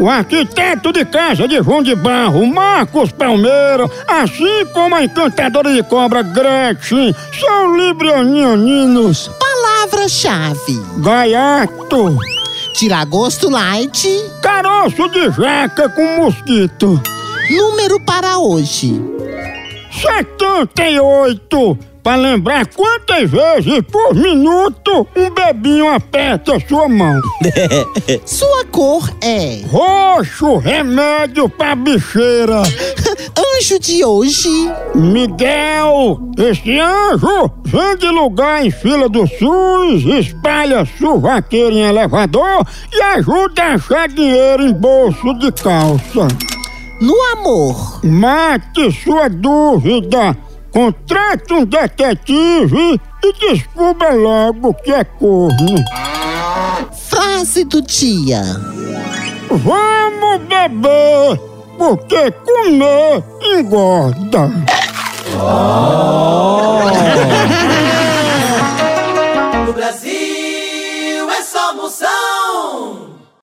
O arquiteto de casa de João de Barro, Marcos Palmeira, assim como a encantadora de cobra Gretchen, são librianianinos. Palavra-chave. Gaiato, Tiragosto light. caroço de jaca com mosquito. Número para hoje. 78. Pra lembrar quantas vezes por minuto um bebinho aperta sua mão. Sua cor é Roxo, remédio pra bicheira. anjo de hoje. Miguel, esse anjo vem de lugar em fila do SUS, espalha suvaqueira em elevador e ajuda a achar dinheiro em bolso de calça no amor. Mate sua dúvida. Contrate um detetive e descubra logo que é corno. Frase do dia: Vamos beber, porque comer engorda. Oh. no Brasil é só moção.